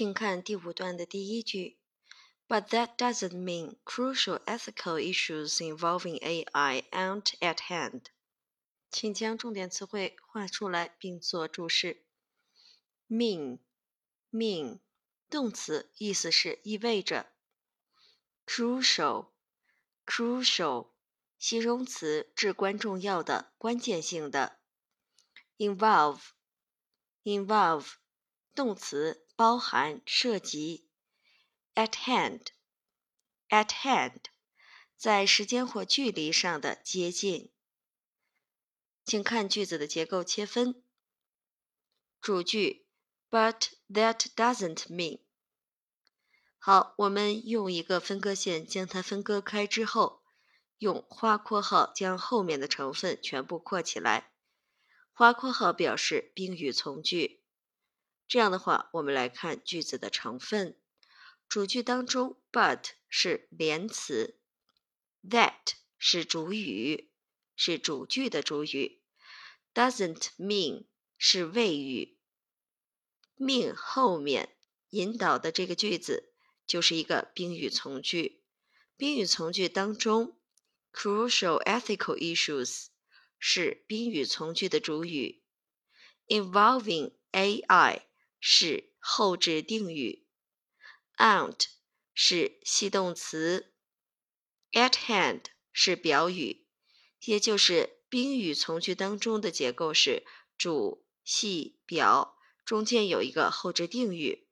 请看第五段的第一句。But that doesn't mean crucial ethical issues involving AI aren't at hand。请将重点词汇画出来并做注释。mean，mean，动词，意思是意味着。crucial，crucial，形容词，至关重要的、关键性的。involve，involve，动词，包含、涉及。at hand，at hand，在时间或距离上的接近。请看句子的结构切分。主句，But that doesn't mean。好，我们用一个分割线将它分割开之后，用花括号将后面的成分全部括起来。花括号表示宾语从句。这样的话，我们来看句子的成分。主句当中，but 是连词，that 是主语，是主句的主语，doesn't mean 是谓语。mean 后面引导的这个句子就是一个宾语从句。宾语从句当中，crucial ethical issues 是宾语从句的主语，involving AI 是后置定语。aren't 是系动词，at hand 是表语，也就是宾语从句当中的结构是主系表，中间有一个后置定语。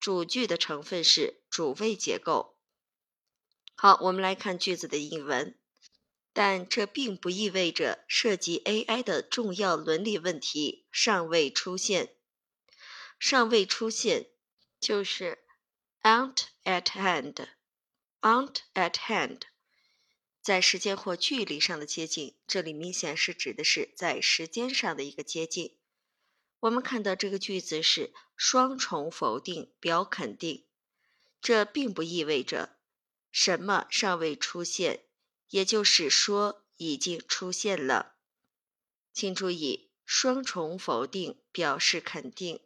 主句的成分是主谓结构。好，我们来看句子的引文，但这并不意味着涉及 AI 的重要伦理问题尚未出现。尚未出现就是。aren't at hand, aren't at hand，在时间或距离上的接近，这里明显是指的是在时间上的一个接近。我们看到这个句子是双重否定表肯定，这并不意味着什么尚未出现，也就是说已经出现了。请注意，双重否定表示肯定，